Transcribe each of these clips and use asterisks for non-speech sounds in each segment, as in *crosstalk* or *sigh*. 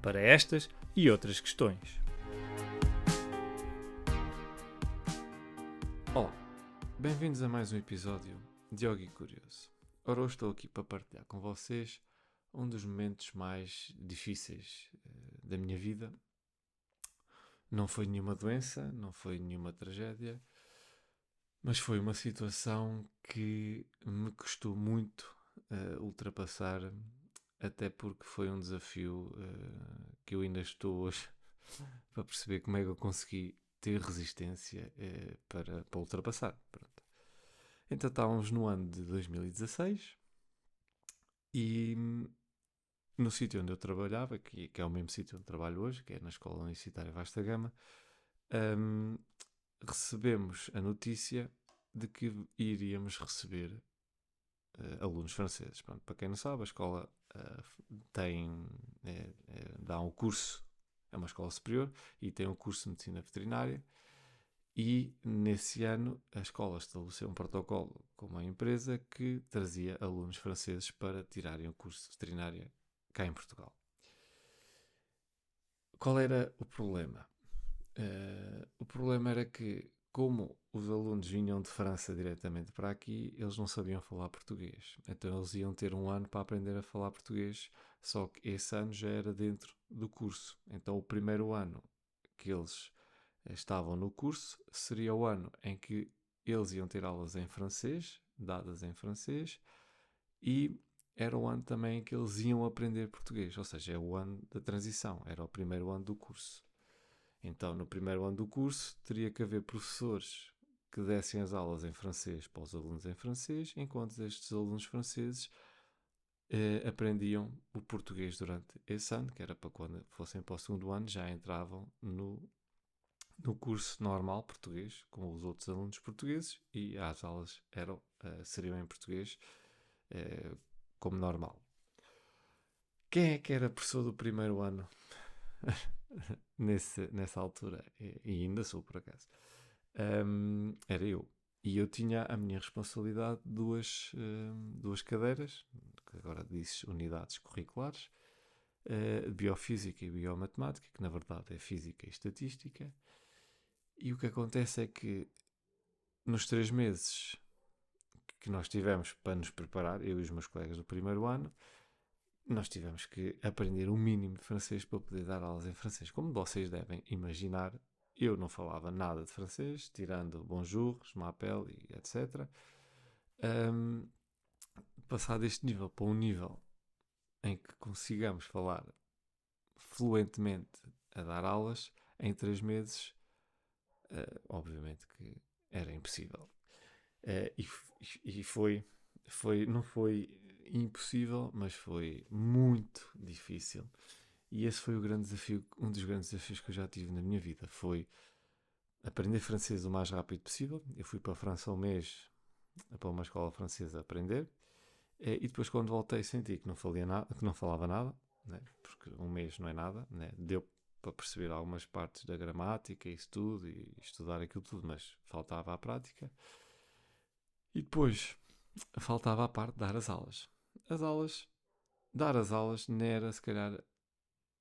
para estas e outras questões. Olá, bem-vindos a mais um episódio de Yogi Curioso. Ora, hoje estou aqui para partilhar com vocês um dos momentos mais difíceis uh, da minha vida. Não foi nenhuma doença, não foi nenhuma tragédia, mas foi uma situação que me custou muito uh, ultrapassar, até porque foi um desafio uh, que eu ainda estou hoje *laughs* para perceber como é que eu consegui ter resistência uh, para, para ultrapassar. Pronto. Então estávamos no ano de 2016 e no sítio onde eu trabalhava, que, que, é o mesmo sítio onde trabalho hoje, que é na Escola Universitária Vasta Gama, um, recebemos a notícia de que iríamos receber uh, alunos franceses. Pronto, para quem não sabe, a escola uh, tem, é, é, dá um curso, é uma escola superior e tem um curso de medicina veterinária. E nesse ano a escola estabeleceu um protocolo com uma empresa que trazia alunos franceses para tirarem o curso de veterinária cá em Portugal. Qual era o problema? Uh, o problema era que, como os alunos vinham de França diretamente para aqui, eles não sabiam falar português. Então eles iam ter um ano para aprender a falar português, só que esse ano já era dentro do curso. Então o primeiro ano que eles eh, estavam no curso seria o ano em que eles iam ter aulas em francês, dadas em francês, e era o ano também em que eles iam aprender português, ou seja, é o ano da transição, era o primeiro ano do curso. Então, no primeiro ano do curso, teria que haver professores que dessem as aulas em francês para os alunos em francês, enquanto estes alunos franceses eh, aprendiam o português durante esse ano, que era para quando fossem para o segundo ano já entravam no, no curso normal português, com os outros alunos portugueses, e as aulas eram, eh, seriam em português eh, como normal. Quem é que era professor do primeiro ano? *laughs* *laughs* nesse, nessa altura, e, ainda sou por acaso, um, era eu. E eu tinha a minha responsabilidade duas, duas cadeiras, que agora dizes unidades curriculares, uh, biofísica e biomatemática, que na verdade é física e estatística. E o que acontece é que nos três meses que nós tivemos para nos preparar, eu e os meus colegas do primeiro ano, nós tivemos que aprender o um mínimo de francês para poder dar aulas em francês. Como vocês devem imaginar, eu não falava nada de francês, tirando bonjour, je m'appelle e etc. Um, passar deste nível para um nível em que consigamos falar fluentemente a dar aulas em três meses, uh, obviamente que era impossível. Uh, e, e foi, foi, não foi impossível, mas foi muito difícil. E esse foi o grande desafio, um dos grandes desafios que eu já tive na minha vida. Foi aprender francês o mais rápido possível. Eu fui para a França um mês para uma escola francesa aprender. Eh, e depois, quando voltei, senti que não, falava nada, que não falava nada, né? porque um mês não é nada. Né? Deu para perceber algumas partes da gramática, isso tudo, e estudar aquilo tudo, mas faltava a prática. E depois faltava a parte de dar as aulas as aulas, dar as aulas não era se calhar.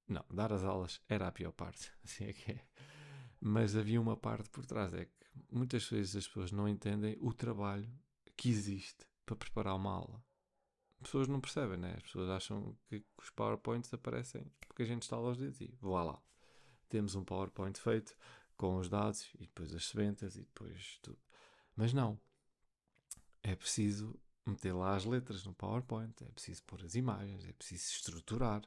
Não, dar as aulas era a pior parte, *laughs* assim é que é. Mas havia uma parte por trás, é que muitas vezes as pessoas não entendem o trabalho que existe para preparar uma aula. As pessoas não percebem, né? As pessoas acham que os PowerPoints aparecem porque a gente está aos dedos e vá lá. Temos um PowerPoint feito com os dados e depois as sementas e depois tudo. Mas não. É preciso meter lá as letras no PowerPoint, é preciso pôr as imagens, é preciso estruturar,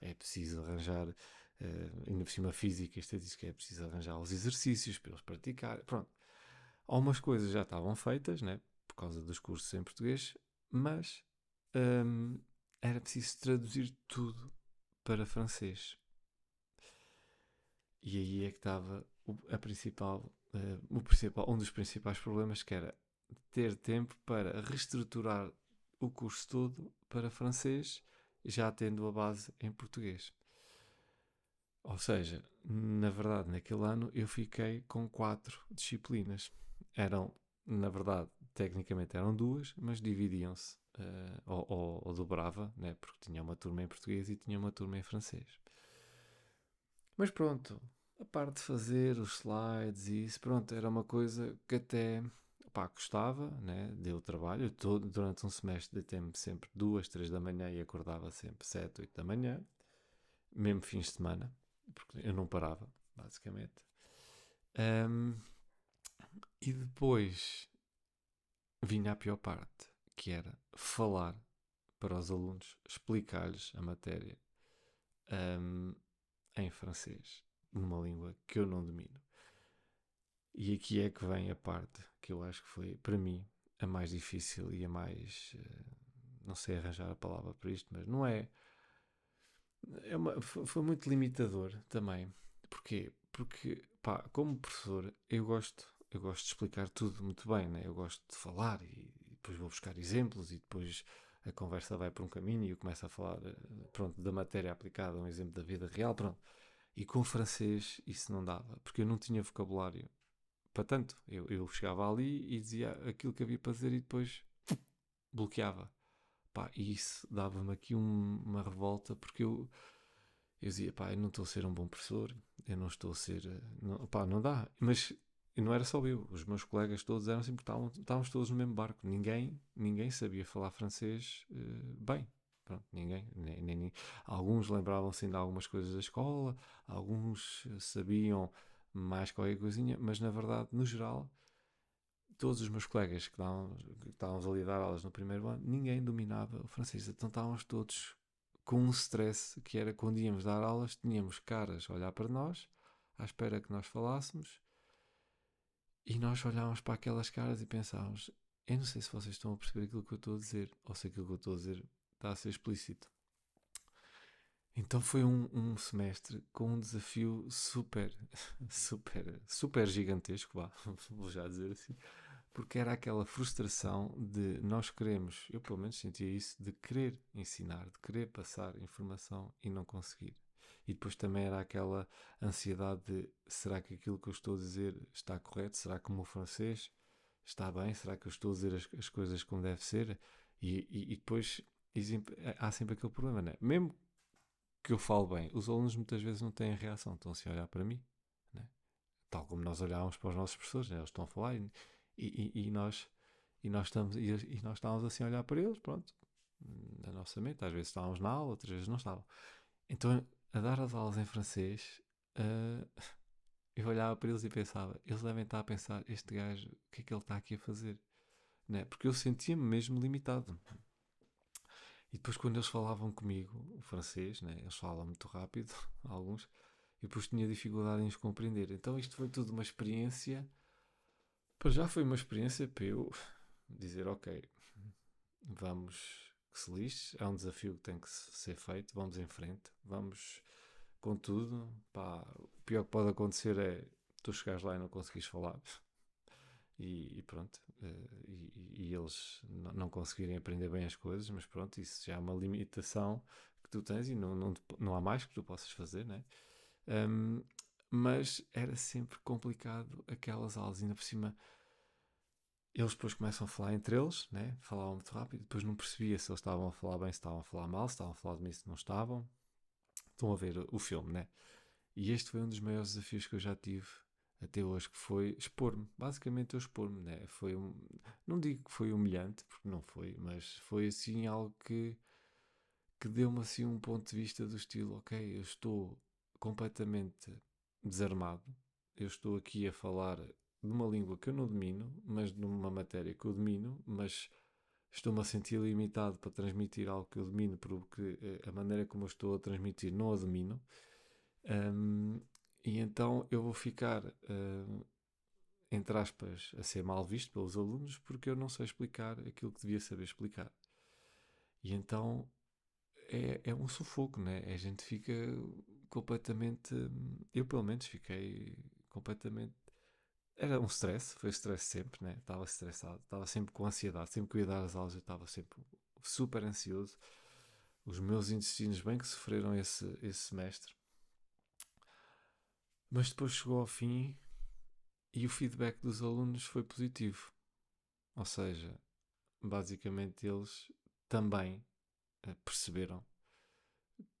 é preciso arranjar, uh, ainda por cima física e estatística, é preciso arranjar os exercícios para eles praticar. Pronto. Algumas coisas já estavam feitas, né, por causa dos cursos em português, mas um, era preciso traduzir tudo para francês. E aí é que estava o, a principal, uh, o principal, um dos principais problemas que era ter tempo para reestruturar o curso todo para francês, já tendo a base em português. Ou seja, na verdade, naquele ano eu fiquei com quatro disciplinas. Eram, na verdade, tecnicamente eram duas, mas dividiam-se uh, ou, ou, ou, dobrava, né? porque tinha uma turma em português e tinha uma turma em francês. Mas pronto, a parte de fazer os slides e isso, pronto, era uma coisa que até pá, gostava, né? deu trabalho. Todo, durante um semestre deitei-me sempre duas, três da manhã e acordava sempre sete, oito da manhã, mesmo fins de semana porque eu não parava, basicamente. Um, e depois vinha a pior parte, que era falar para os alunos, explicar-lhes a matéria um, em francês, numa língua que eu não domino. E aqui é que vem a parte que eu acho que foi, para mim, a mais difícil e a mais. Uh, não sei arranjar a palavra para isto, mas não é é uma, foi muito limitador também. Porquê? Porque, pá, como professor, eu gosto, eu gosto de explicar tudo muito bem, né? eu gosto de falar e, depois vou buscar exemplos e depois a conversa vai para um caminho e eu começo a falar eh, pronto, da matéria aplicada, um exemplo da vida real, pronto. E com francês isso não dava, porque eu não tinha vocabulário para tanto. Eu, eu chegava ali e dizia aquilo que havia para dizer e depois bloqueava. Pá, e isso dava-me aqui um, uma revolta porque eu, eu dizia, pá, eu não estou a ser um bom professor, eu não estou a ser. Eh, não, pá, não dá. Mas não era só eu, os meus colegas todos eram sempre, estavam, estávamos todos no mesmo barco. Ninguém, ninguém sabia falar francês uh, bem. Pronto, ninguém, nem, nem, nem. Alguns lembravam-se ainda algumas coisas da escola, alguns sabiam mais qualquer coisinha, mas na verdade, no geral, todos os meus colegas que, estávamos ali a dar aulas no primeiro ano, ninguém dominava o francês. Então estávamos todos com um stress que era quando íamos dar aulas, tínhamos caras a olhar para nós, à espera que nós falássemos, e nós olhávamos para aquelas caras e pensávamos: eu não sei se vocês estão a perceber aquilo que eu estou a dizer, ou se aquilo que eu estou a dizer está a ser explícito. Então foi um, um semestre com um desafio super, *laughs* super, super gigantesco, vá, *laughs* vou já dizer assim, porque era aquela frustração de nós queremos, eu pelo menos sentia isso, de querer ensinar, de querer passar informação e não conseguir. E depois também era aquela ansiedade de será que aquilo que eu estou a dizer está correto? Será que o meu francês está bem? Será que eu estou a dizer as, as coisas como deve ser? E, e, e depois há sempre aquele problema, né? Mesmo que eu falo bem, os alunos muitas vezes não têm reação, estão assim a olhar para mim, né? tal como nós olhávamos para os nossos professores, né? eles estão a falar e, e, e, nós, e, nós estamos, e, e, nós estávamos assim a olhar para eles, pronto, na nossa mente. Às vezes estávamos na aula, outras vezes não estavam. Então, a dar as aulas em francês, uh, *laughs* eu olhava para eles e pensava: eles devem estar a pensar, este gajo, o que é que ele está aqui a fazer? Né? Porque eu sentia-me mesmo limitado. E depois, quando eles falavam comigo, o francês, né? eles falam muito rápido, *laughs* alguns, e depois tinha dificuldade em os compreender. Então, isto foi tudo uma experiência para já foi uma experiência para eu *laughs* dizer, ok, vamos que se lixe, é um desafio que tem que ser feito, vamos em frente, vamos com tudo. Pá, o pior que pode acontecer é tu chegares lá e não conseguires falar. E, e pronto, eh, e, e, eles não conseguirem aprender bem as coisas, mas pronto, isso já é uma limitação que tu tens e não, não, não há mais que tu possas fazer, né? Um, mas era sempre complicado aquelas aulas, ainda por cima eles depois começam a falar entre eles, né? falavam muito rápido, depois não percebia se eles estavam a falar bem, se estavam a falar mal, se estavam a falar de mim, se não estavam. Estão a ver o filme, né? E este foi um dos maiores desafios que eu já tive até hoje, que foi expor-me. Basicamente eu expor-me, né? Foi um... Não digo que foi humilhante, porque não foi, mas foi assim algo que, que deu-me assim um ponto de vista do estilo, ok, eu estou completamente desarmado, eu estou aqui a falar numa língua que eu não domino, mas numa matéria que eu domino, mas estou-me a sentir limitado para transmitir algo que eu domino, porque eh, a maneira como eu estou a transmitir não a domino. Um, e então eu vou ficar, uh, entre aspas, a ser mal visto pelos alunos porque eu não sei explicar aquilo que devia saber explicar. E então é, é um sufoco, né? A gente fica completamente. Eu, pelo menos, fiquei completamente. Era um stress, foi stress sempre, né? Estava estressado, estava sempre com ansiedade, sempre que eu ia dar as aulas, eu estava sempre super ansioso. Os meus intestinos bem que sofreram esse, esse semestre. Mas depois chegou ao fim e o feedback dos alunos foi positivo. Ou seja, basicamente eles também uh, perceberam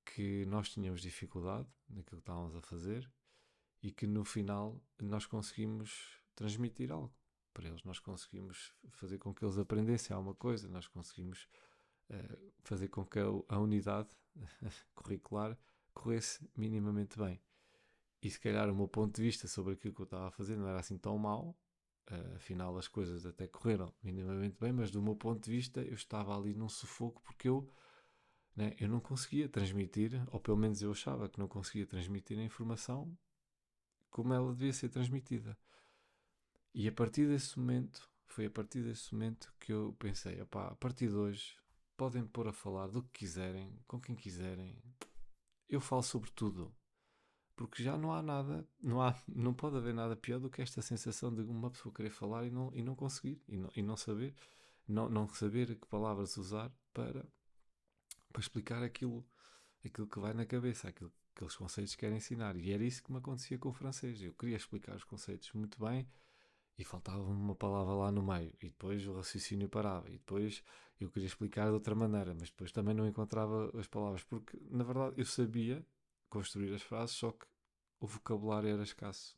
que nós tínhamos dificuldade naquilo que estávamos a fazer e que no final nós conseguimos transmitir algo para eles. Nós conseguimos fazer com que eles aprendessem alguma coisa, nós conseguimos uh, fazer com que a unidade *laughs* curricular corresse minimamente bem. E se calhar o meu ponto de vista sobre aquilo que eu estava a fazer não era assim tão mau, uh, afinal as coisas até correram minimamente bem, mas do meu ponto de vista eu estava ali num sufoco porque eu, né, eu não conseguia transmitir, ou pelo menos eu achava que não conseguia transmitir a informação como ela devia ser transmitida. E a partir desse momento, foi a partir desse momento que eu pensei, opá, a partir de hoje podem pôr a falar do que quiserem, com quem quiserem. Eu falo sobre tudo. Porque já não há nada, não, há, *laughs* não pode haver nada pior do que esta sensação de uma pessoa querer falar e não, e não conseguir, e não, e não saber, não, não saber que palavras usar para, para explicar aquilo, aquilo que vai na cabeça, aquilo aqueles conceitos que quer ensinar. E era isso que me acontecia com o francês. Eu queria explicar os conceitos muito bem e faltava uma palavra lá no meio. E depois o raciocínio parava. E depois eu queria explicar de outra maneira, mas depois também não encontrava as palavras. Porque, na verdade, eu sabia construir as frases, só que o vocabulário era escasso.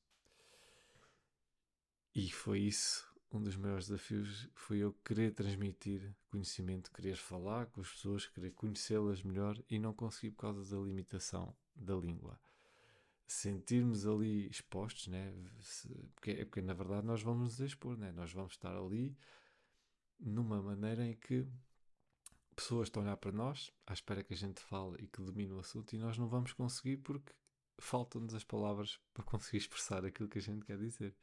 E foi isso um dos maiores desafios foi eu querer transmitir conhecimento, querer falar com as pessoas, querer conhecê-las melhor e não conseguir por causa da limitação da língua. Sentirmos ali expostos, né? porque, é porque na verdade nós vamos nos expor, né? nós vamos estar ali numa maneira em que pessoas estão a olhar para nós, à espera que a gente fale e que domine o assunto, e nós não vamos conseguir porque faltam-nos as palavras *laughs* para conseguir expressar aquilo que a gente quer dizer.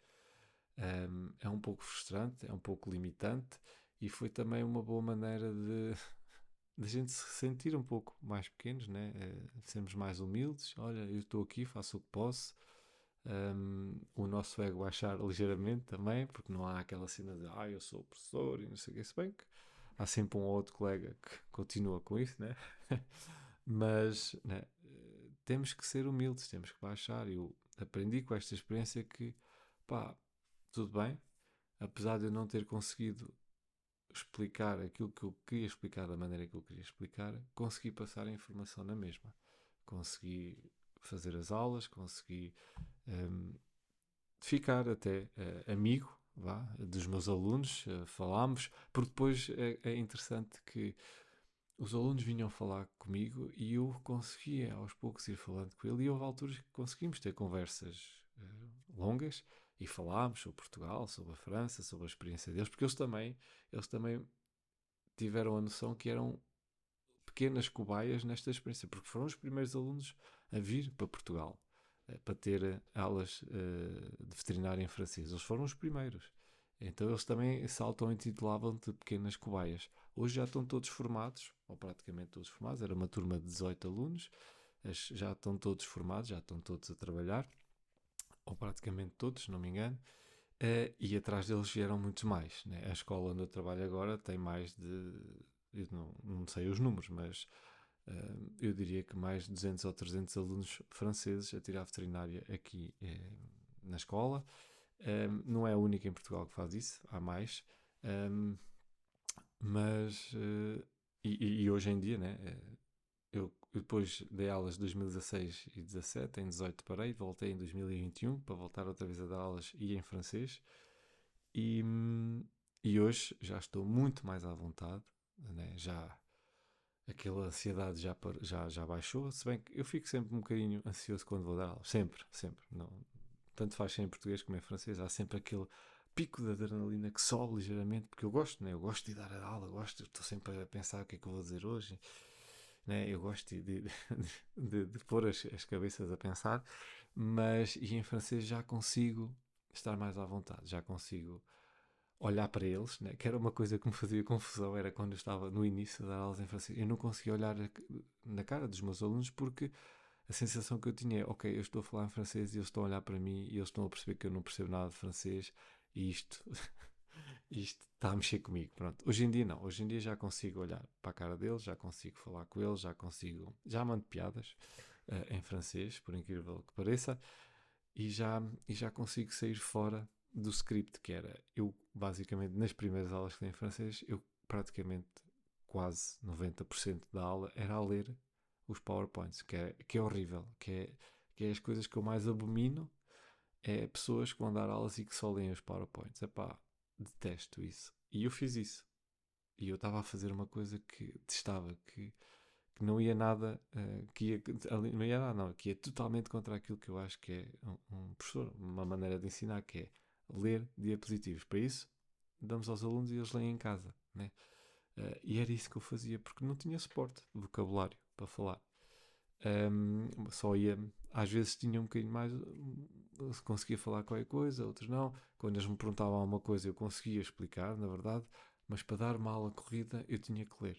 Um, é um pouco frustrante, é um pouco limitante, e foi também uma boa maneira de *laughs* da gente se sentir um pouco mais pequenos, né? É, sermos mais humildes. Olha, eu estou aqui, faço o que posso. Um, o nosso ego baixar ligeiramente também, porque não há aquela cena de ah, eu sou o professor e não sei o que. Se bem que há sempre um ou outro colega que continua com isso, né? *laughs* Mas né? temos que ser humildes, temos que baixar. Eu aprendi com esta experiência que, pá, tudo bem, apesar de eu não ter conseguido explicar aquilo que eu queria explicar da maneira que eu queria explicar, consegui passar a informação na mesma. Consegui fazer as aulas, consegui um, ficar até uh, amigo vá, dos meus alunos, uh, falámos, porque depois é, é, interessante que os alunos vinham falar comigo e eu conseguia aos poucos ir falando com ele. E houve alturas que conseguimos ter conversas uh, longas e falámos sobre Portugal, sobre a França, sobre a experiência deles, porque eles também, eles também tiveram a noção que eram pequenas cobaias nesta experiência, porque foram os primeiros alunos a vir para Portugal. eh, para ter aulas eh, de veterinária em francês. Eles foram os primeiros. Então eles também se auto-intitulavam de pequenas cobaias. Hoje já estão todos formados, ou praticamente todos formados. Era uma turma de 18 alunos, já estão todos formados, já estão todos a trabalhar ou praticamente todos, se não me engano, e atrás deles vieram muitos mais. Né? A escola onde eu trabalho agora tem mais de. Eu não, não sei os números, mas eu diria que mais de 200 ou 300 alunos franceses a tirar veterinária aqui uh, na escola. não é a única em Portugal que faz isso, há mais. Mas. E, e, hoje em dia, né? eu depois dei aulas de 2016 e 2017, em 18 parei, voltei em 2021 para voltar outra vez a dar aulas e em francês. E, e hoje já estou muito mais à vontade, né? já aquela ansiedade já, já, já baixou, se bem que eu fico sempre um bocadinho ansioso quando vou dar aulas, sempre, sempre. Não, tanto faz em português como em francês, há sempre aquele pico de adrenalina que sobe ligeiramente, porque eu gosto, né? eu gosto de dar a aula, gosto, estou sempre a pensar o que é que eu vou dizer hoje né? eu gosto de, de, *laughs* de, de pôr as, as, cabeças a pensar, mas e em francês já consigo estar mais à vontade, já consigo olhar para eles, né? que era uma coisa que me fazia confusão, era quando eu estava no início da aulas em francês, eu não conseguia olhar na cara dos meus alunos porque a sensação que eu tinha é, ok, eu estou a falar em francês e eles estão a olhar para mim e eles estão a perceber que eu não percebo nada de francês e isto, *laughs* isto está a mexer comigo. Pronto. Hoje em dia não, hoje em dia já consigo olhar para a cara deles, já consigo falar com eles, já consigo, já mando piadas uh, em francês, por incrível que pareça, e já, e já consigo sair fora do script que era. Eu, basicamente, nas primeiras aulas que tenho em francês, eu praticamente quase 90% da aula era a ler os PowerPoints, que é, que é horrível, que é, que é as coisas que eu mais abomino, é pessoas que vão dar aulas e que só leem os PowerPoints. Epá, detesto isso. E eu fiz isso. E eu estava a fazer uma coisa que testava, que, que não ia nada, uh, que ia, não ia nada, não, que ia totalmente contra aquilo que eu acho que é um, um professor, uma maneira de ensinar, que é ler diapositivos. Para isso, damos aos alunos e eles leem em casa, né? Uh, e era isso que eu fazia, porque não tinha suporte de vocabulário para falar. Um, só ia, às vezes tinha um bocadinho mais, se conseguia falar qualquer coisa, outros não. Quando eles me perguntavam alguma coisa, eu conseguia explicar, na verdade, mas para dar uma aula corrida eu tinha que ler.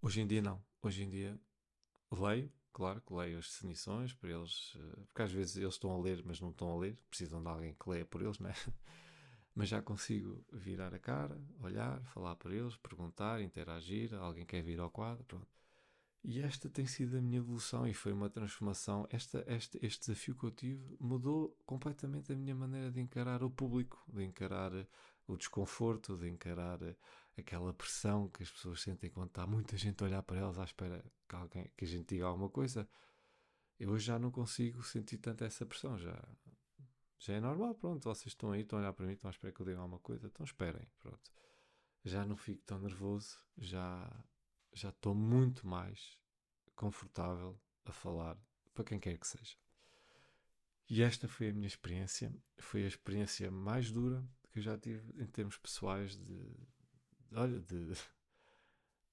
Hoje em dia, não. Hoje em dia, leio, claro que leio as definições para eles, eh, porque às vezes eles estão a ler, mas não estão a ler, precisam de alguém que leia por eles, né? *laughs* mas já consigo virar a cara, olhar, falar para eles, perguntar, interagir, alguém quer vir ao quadro, pronto. E esta tem sido a minha evolução e foi uma transformação. Esta, este, este desafio que eu tive mudou completamente a minha maneira de encarar o público, de encarar o desconforto, de encarar aquela pressão que as pessoas sentem quando está muita gente a olhar para elas à espera que, alguém, que a gente diga alguma coisa. Eu hoje já não consigo sentir tanto essa pressão. Já, já é normal, pronto, vocês estão aí, estão a olhar para mim, estão à espera que eu diga alguma coisa, então esperem, pronto. Já não fico tão nervoso, já já estou muito mais confortável a falar para quem quer que seja. E esta foi a minha experiência, foi a experiência mais dura que eu já tive em termos pessoais de, olha, de,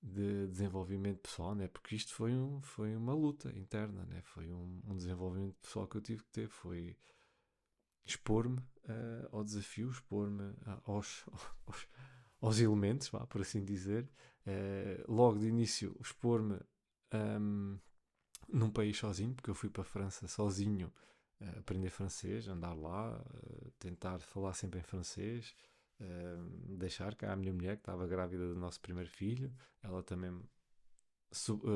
de desenvolvimento pessoal, né? Porque isto foi, um, foi uma luta interna, né? Foi um, um desenvolvimento pessoal que eu tive que ter, foi expor-me uh, ao desafio, expor-me uh, aos, *laughs* aos, aos, elementos, vá, por assim dizer. Uh, logo de início, expor-me um, num país sozinho, porque eu fui para a França sozinho aprender francês, andar lá, tentar falar sempre em francês. Deixar cá a minha mulher que estava grávida do nosso primeiro filho, ela também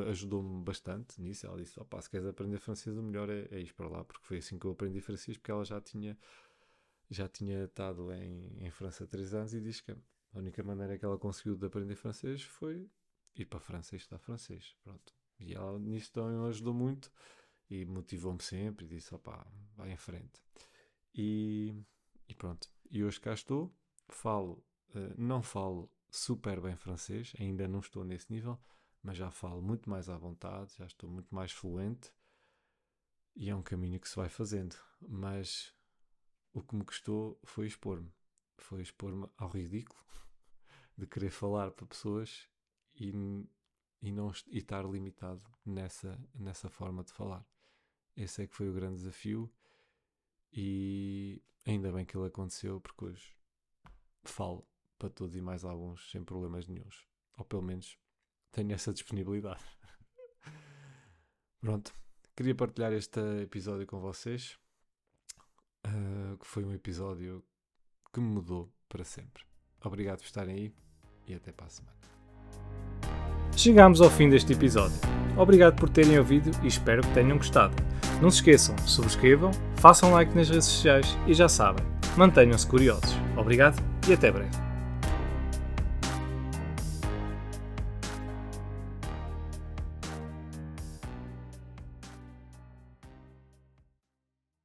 ajudou-me bastante nisso. Ela disse: Opa, se queres aprender francês, o melhor é, é ir para lá, porque foi assim que eu aprendi francês, porque ela já tinha já tinha estado em, em França há três anos e diz que a única maneira que ela conseguiu de aprender francês foi ir para a França e estudar francês. Pronto. E ela nisso também ajudou muito e motivou-me sempre e disse: opá, vai em frente. E, e, pronto. E hoje cá estou, falo, uh, não falo super bem francês, ainda não estou nesse nível, mas já falo muito mais à vontade, já estou muito mais fluente e é um caminho que se vai fazendo. Mas o que me custou foi expor-me, foi expor-me ao ridículo *laughs* de querer falar para pessoas e, e não e estar limitado nessa, nessa forma de falar. Esse é que foi o grande desafio e ainda bem que ele aconteceu porque hoje falo para todos e mais alguns sem problemas nenhums. Ou pelo menos tenho essa disponibilidade. Pronto, queria partilhar este episódio com vocês, uh, que foi um episódio que me mudou para sempre. Obrigado por estarem aí e até para a semana. Chegamos ao fim deste episódio. Obrigado por terem ouvido e espero que tenham gostado. Não se esqueçam, subscrevam, façam like nas redes sociais e já sabem, mantenham-se curiosos. Obrigado e até breve.